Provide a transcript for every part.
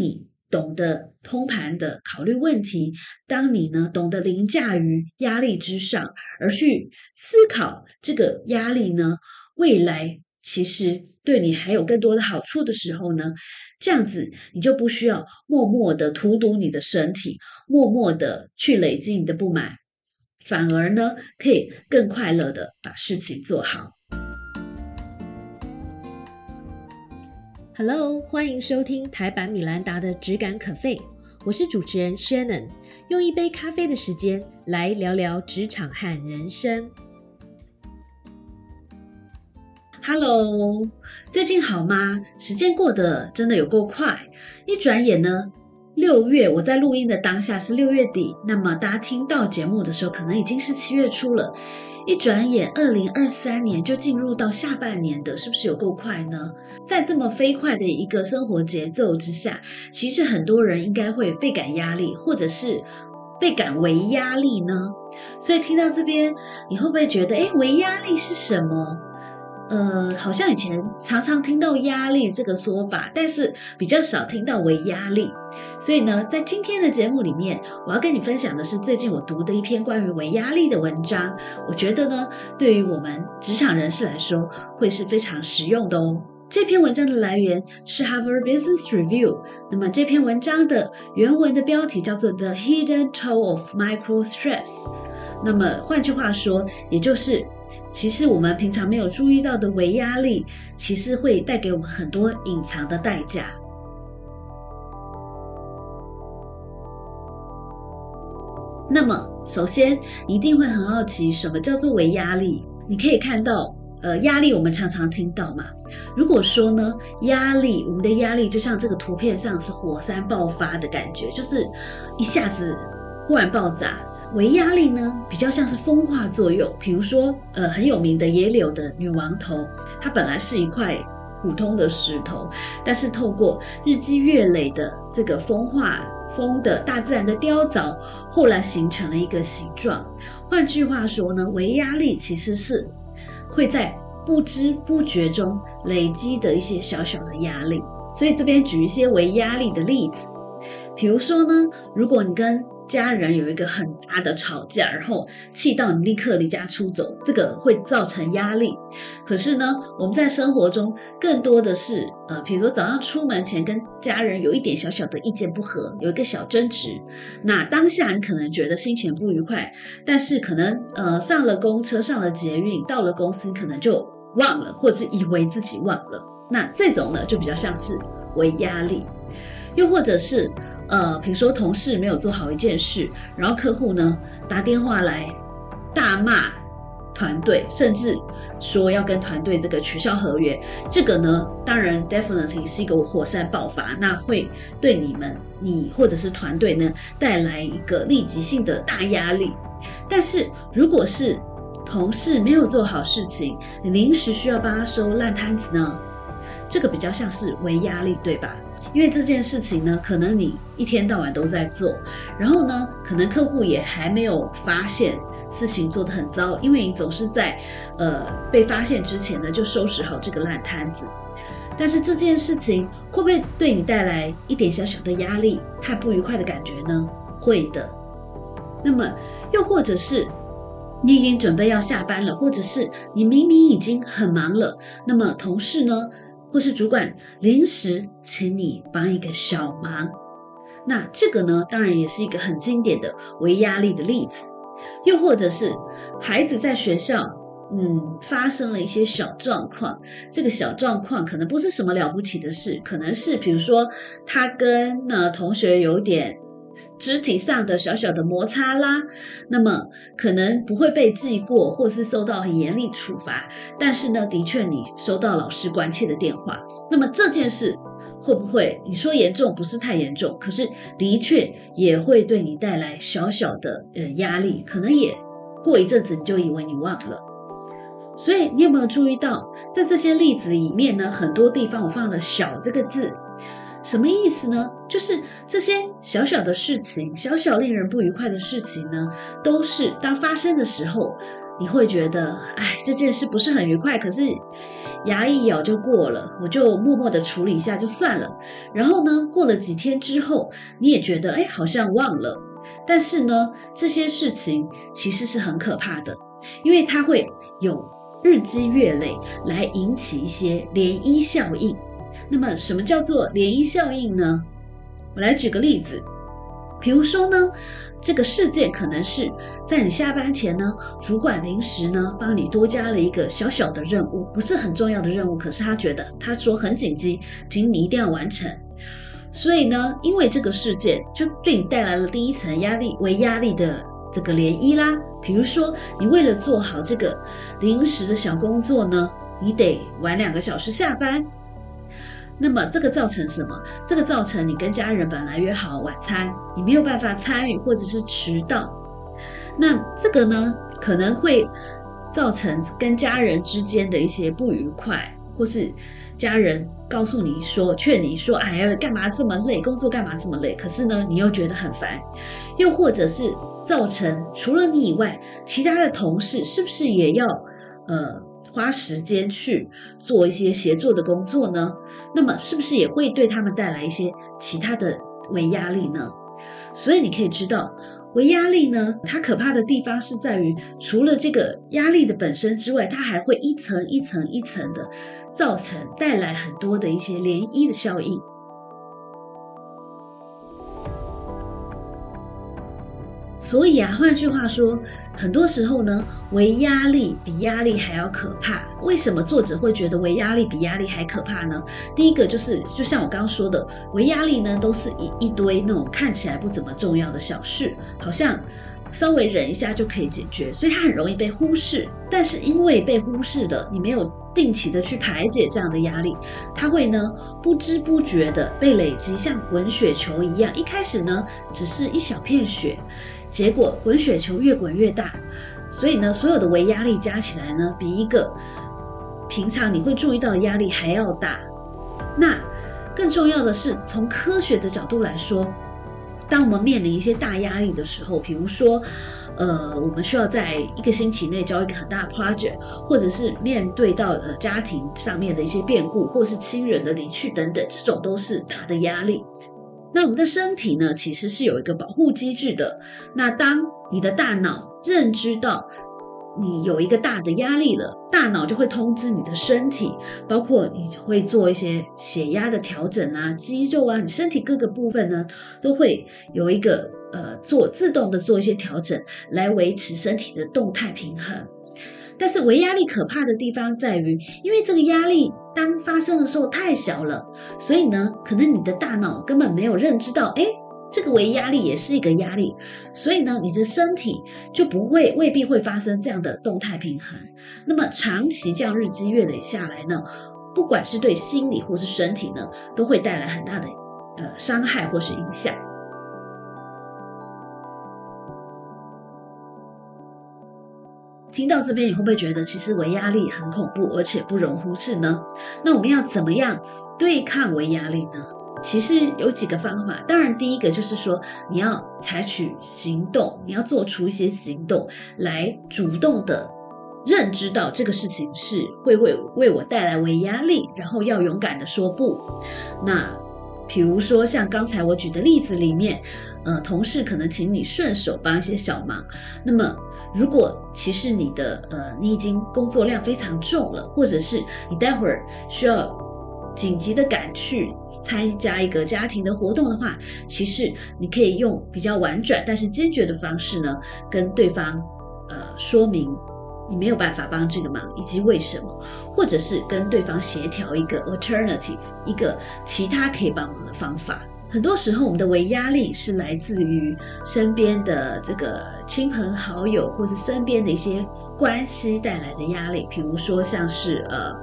你懂得通盘的考虑问题，当你呢懂得凌驾于压力之上，而去思考这个压力呢未来其实对你还有更多的好处的时候呢，这样子你就不需要默默的荼毒你的身体，默默的去累积你的不满，反而呢可以更快乐的把事情做好。Hello，欢迎收听台版米兰达的质感可废，我是主持人 Shannon，用一杯咖啡的时间来聊聊职场和人生。Hello，最近好吗？时间过得真的有够快，一转眼呢，六月我在录音的当下是六月底，那么大家听到节目的时候，可能已经是七月初了。一转眼，二零二三年就进入到下半年的，是不是有够快呢？在这么飞快的一个生活节奏之下，其实很多人应该会倍感压力，或者是倍感为压力呢？所以听到这边，你会不会觉得，哎，为压力是什么？呃，好像以前常常听到压力这个说法，但是比较少听到为压力。所以呢，在今天的节目里面，我要跟你分享的是最近我读的一篇关于为压力的文章。我觉得呢，对于我们职场人士来说，会是非常实用的哦。这篇文章的来源是 Harvard Business Review。那么这篇文章的原文的标题叫做 The Hidden Toll of Micro Stress。那么换句话说，也就是。其实我们平常没有注意到的微压力，其实会带给我们很多隐藏的代价。那么，首先一定会很好奇，什么叫做微压力？你可以看到，呃，压力我们常常听到嘛。如果说呢，压力，我们的压力就像这个图片上是火山爆发的感觉，就是一下子忽然爆炸。微压力呢，比较像是风化作用。比如说，呃，很有名的野柳的女王头，它本来是一块普通的石头，但是透过日积月累的这个风化、风的大自然的雕凿，后来形成了一个形状。换句话说呢，微压力其实是会在不知不觉中累积的一些小小的压力。所以这边举一些微压力的例子，比如说呢，如果你跟家人有一个很大的吵架，然后气到你立刻离家出走，这个会造成压力。可是呢，我们在生活中更多的是，呃，比如说早上出门前跟家人有一点小小的意见不合，有一个小争执，那当下你可能觉得心情不愉快，但是可能呃上了公车、上了捷运，到了公司可能就忘了，或者是以为自己忘了。那这种呢，就比较像是为压力，又或者是。呃，比如说同事没有做好一件事，然后客户呢打电话来大骂团队，甚至说要跟团队这个取消合约，这个呢，当然 definitely 是一个火山爆发，那会对你们你或者是团队呢带来一个立即性的大压力。但是如果是同事没有做好事情，你临时需要帮他收烂摊子呢？这个比较像是微压力，对吧？因为这件事情呢，可能你一天到晚都在做，然后呢，可能客户也还没有发现事情做得很糟，因为你总是在呃被发现之前呢就收拾好这个烂摊子。但是这件事情会不会对你带来一点小小的压力和不愉快的感觉呢？会的。那么又或者是你已经准备要下班了，或者是你明明已经很忙了，那么同事呢？或是主管临时请你帮一个小忙，那这个呢，当然也是一个很经典的为压力的例子。又或者是孩子在学校，嗯，发生了一些小状况，这个小状况可能不是什么了不起的事，可能是比如说他跟那同学有点。肢体上的小小的摩擦啦，那么可能不会被记过，或是受到很严厉处罚。但是呢，的确你收到老师关切的电话，那么这件事会不会你说严重不是太严重，可是的确也会对你带来小小的呃压力，可能也过一阵子你就以为你忘了。所以你有没有注意到，在这些例子里面呢，很多地方我放了“小”这个字。什么意思呢？就是这些小小的事情，小小令人不愉快的事情呢，都是当发生的时候，你会觉得，哎，这件事不是很愉快，可是牙一咬就过了，我就默默的处理一下就算了。然后呢，过了几天之后，你也觉得，哎，好像忘了。但是呢，这些事情其实是很可怕的，因为它会有日积月累来引起一些涟漪效应。那么，什么叫做涟漪效应呢？我来举个例子，比如说呢，这个事件可能是在你下班前呢，主管临时呢帮你多加了一个小小的任务，不是很重要的任务，可是他觉得他说很紧急，请你一定要完成。所以呢，因为这个事件就对你带来了第一层压力为压力的这个涟漪啦。比如说，你为了做好这个临时的小工作呢，你得晚两个小时下班。那么这个造成什么？这个造成你跟家人本来约好晚餐，你没有办法参与，或者是迟到。那这个呢，可能会造成跟家人之间的一些不愉快，或是家人告诉你说、劝你说：“哎呀，干嘛这么累？工作干嘛这么累？”可是呢，你又觉得很烦。又或者是造成除了你以外，其他的同事是不是也要呃？花时间去做一些协作的工作呢？那么是不是也会对他们带来一些其他的微压力呢？所以你可以知道，微压力呢，它可怕的地方是在于，除了这个压力的本身之外，它还会一层一层一层的造成带来很多的一些涟漪的效应。所以啊，换句话说，很多时候呢，为压力比压力还要可怕。为什么作者会觉得为压力比压力还可怕呢？第一个就是，就像我刚刚说的，为压力呢，都是一一堆那种看起来不怎么重要的小事，好像稍微忍一下就可以解决，所以它很容易被忽视。但是因为被忽视了，你没有定期的去排解这样的压力，它会呢不知不觉的被累积，像滚雪球一样。一开始呢，只是一小片雪。结果滚雪球越滚越大，所以呢，所有的微压力加起来呢，比一个平常你会注意到的压力还要大。那更重要的是，从科学的角度来说，当我们面临一些大压力的时候，比如说，呃，我们需要在一个星期内交一个很大的 project，或者是面对到呃家庭上面的一些变故，或是亲人的离去等等，这种都是大的压力。那我们的身体呢，其实是有一个保护机制的。那当你的大脑认知到你有一个大的压力了，大脑就会通知你的身体，包括你会做一些血压的调整啊，肌肉啊，你身体各个部分呢，都会有一个呃做自动的做一些调整，来维持身体的动态平衡。但是微压力可怕的地方在于，因为这个压力当发生的时候太小了，所以呢，可能你的大脑根本没有认知到，哎，这个微压力也是一个压力，所以呢，你的身体就不会未必会发生这样的动态平衡。那么长期这样日积月累下来呢，不管是对心理或是身体呢，都会带来很大的呃伤害或是影响。听到这边，你会不会觉得其实微压力很恐怖，而且不容忽视呢？那我们要怎么样对抗微压力呢？其实有几个方法。当然，第一个就是说你要采取行动，你要做出一些行动来主动的认知到这个事情是会为为我带来微压力，然后要勇敢的说不。那比如说像刚才我举的例子里面，呃，同事可能请你顺手帮一些小忙，那么。如果其实你的呃你已经工作量非常重了，或者是你待会儿需要紧急的赶去参加一个家庭的活动的话，其实你可以用比较婉转但是坚决的方式呢，跟对方呃说明你没有办法帮这个忙以及为什么，或者是跟对方协调一个 alternative 一个其他可以帮忙的方法。很多时候，我们的微压力是来自于身边的这个亲朋好友，或是身边的一些关系带来的压力。比如说，像是呃，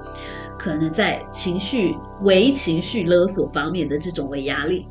可能在情绪、微情绪勒索方面的这种微压力。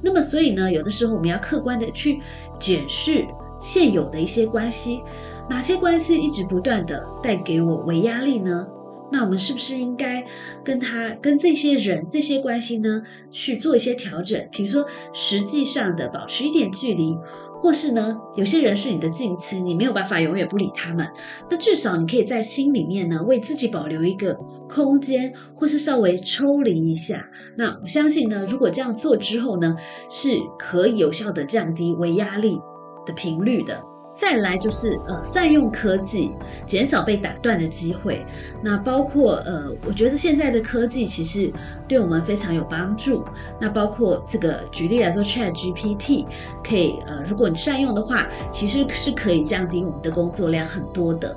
那么，所以呢，有的时候我们要客观的去检视现有的一些关系，哪些关系一直不断的带给我微压力呢？那我们是不是应该跟他、跟这些人、这些关系呢去做一些调整？比如说，实际上的保持一点距离，或是呢，有些人是你的近亲，你没有办法永远不理他们。那至少你可以在心里面呢，为自己保留一个空间，或是稍微抽离一下。那我相信呢，如果这样做之后呢，是可以有效的降低微压力的频率的。再来就是呃，善用科技，减少被打断的机会。那包括呃，我觉得现在的科技其实对我们非常有帮助。那包括这个举例来说，Chat GPT 可以呃，如果你善用的话，其实是可以降低我们的工作量很多的。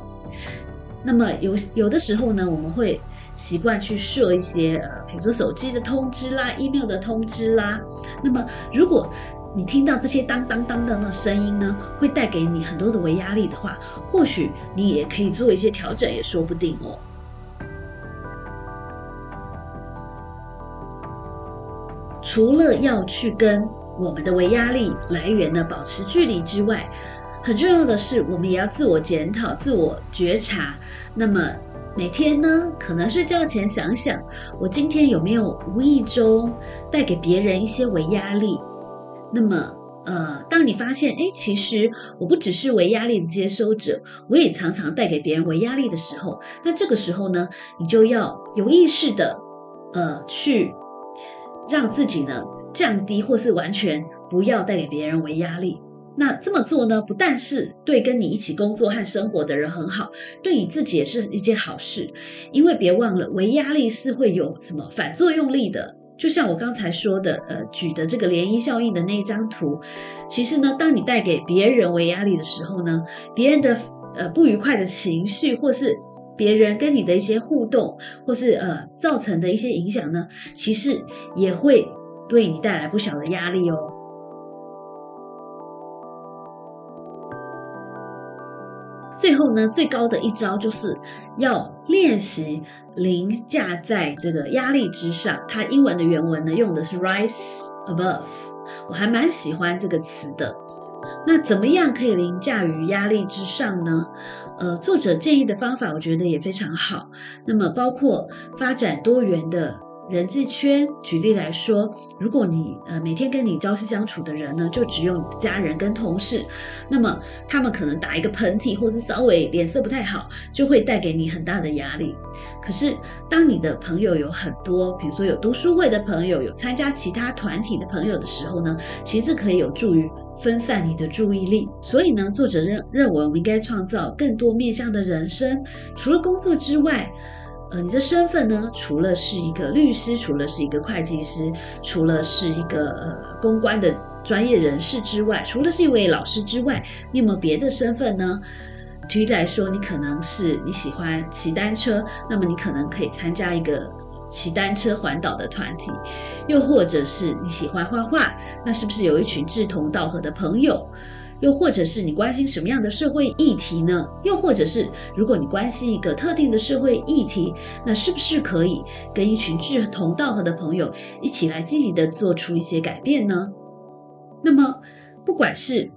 那么有有的时候呢，我们会习惯去设一些呃，比如说手机的通知啦、email 的通知啦。那么如果你听到这些当当当的那声音呢，会带给你很多的微压力的话，或许你也可以做一些调整，也说不定哦。除了要去跟我们的微压力来源呢保持距离之外，很重要的是，我们也要自我检讨、自我觉察。那么每天呢，可能睡觉前想想，我今天有没有无意中带给别人一些微压力？那么，呃，当你发现，哎，其实我不只是为压力的接收者，我也常常带给别人为压力的时候，那这个时候呢，你就要有意识的，呃，去让自己呢降低，或是完全不要带给别人为压力。那这么做呢，不但是对跟你一起工作和生活的人很好，对你自己也是一件好事，因为别忘了，为压力是会有什么反作用力的。就像我刚才说的，呃，举的这个涟漪效应的那一张图，其实呢，当你带给别人为压力的时候呢，别人的呃不愉快的情绪，或是别人跟你的一些互动，或是呃造成的一些影响呢，其实也会对你带来不小的压力哦。最后呢，最高的一招就是要练习凌驾在这个压力之上。它英文的原文呢用的是 rise above，我还蛮喜欢这个词的。那怎么样可以凌驾于压力之上呢？呃，作者建议的方法我觉得也非常好。那么包括发展多元的。人际圈，举例来说，如果你呃每天跟你朝夕相处的人呢，就只有家人跟同事，那么他们可能打一个喷嚏，或是稍微脸色不太好，就会带给你很大的压力。可是当你的朋友有很多，比如说有读书会的朋友，有参加其他团体的朋友的时候呢，其实可以有助于分散你的注意力。所以呢，作者认认为我们应该创造更多面向的人生，除了工作之外。你的身份呢？除了是一个律师，除了是一个会计师，除了是一个呃公关的专业人士之外，除了是一位老师之外，你有没有别的身份呢？举例来说，你可能是你喜欢骑单车，那么你可能可以参加一个骑单车环岛的团体；又或者是你喜欢画画，那是不是有一群志同道合的朋友？又或者是你关心什么样的社会议题呢？又或者是如果你关心一个特定的社会议题，那是不是可以跟一群志同道合的朋友一起来积极的做出一些改变呢？那么，不管是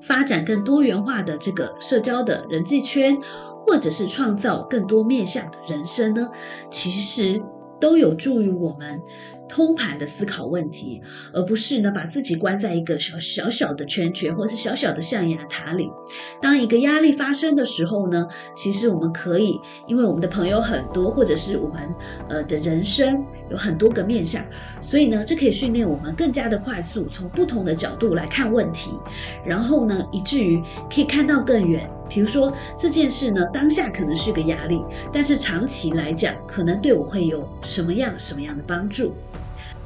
发展更多元化的这个社交的人际圈，或者是创造更多面向的人生呢，其实都有助于我们。通盘的思考问题，而不是呢把自己关在一个小小小的圈圈，或是小小的象牙塔里。当一个压力发生的时候呢，其实我们可以，因为我们的朋友很多，或者是我们呃的人生有很多个面向，所以呢，这可以训练我们更加的快速，从不同的角度来看问题，然后呢，以至于可以看到更远。比如说这件事呢，当下可能是个压力，但是长期来讲，可能对我会有什么样什么样的帮助？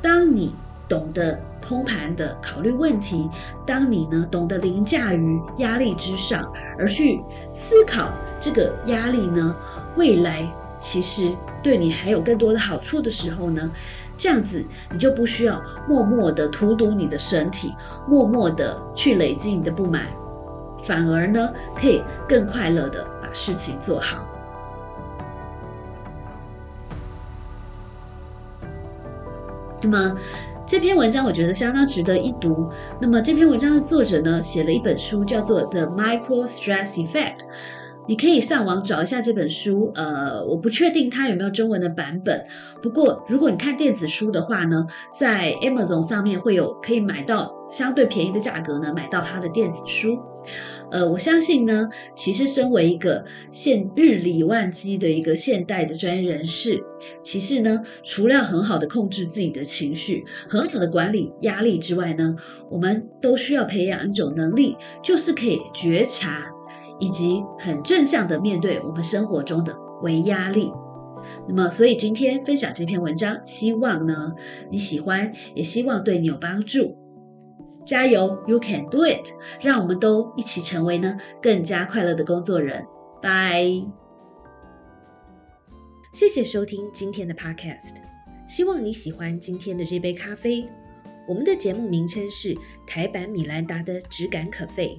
当你懂得通盘的考虑问题，当你呢懂得凌驾于压力之上，而去思考这个压力呢，未来其实对你还有更多的好处的时候呢，这样子你就不需要默默的荼毒你的身体，默默的去累积你的不满。反而呢，可以更快乐的把事情做好。那么这篇文章我觉得相当值得一读。那么这篇文章的作者呢，写了一本书，叫做《The Micro Stress Effect》。你可以上网找一下这本书，呃，我不确定它有没有中文的版本。不过，如果你看电子书的话呢，在 Amazon 上面会有可以买到相对便宜的价格呢，买到它的电子书。呃，我相信呢，其实身为一个现日理万机的一个现代的专业人士，其实呢，除了很好的控制自己的情绪，很好的管理压力之外呢，我们都需要培养一种能力，就是可以觉察以及很正向的面对我们生活中的微压力。那么，所以今天分享这篇文章，希望呢你喜欢，也希望对你有帮助。加油，You can do it！让我们都一起成为呢更加快乐的工作人。拜！谢谢收听今天的 Podcast，希望你喜欢今天的这杯咖啡。我们的节目名称是台版米兰达的质感可废。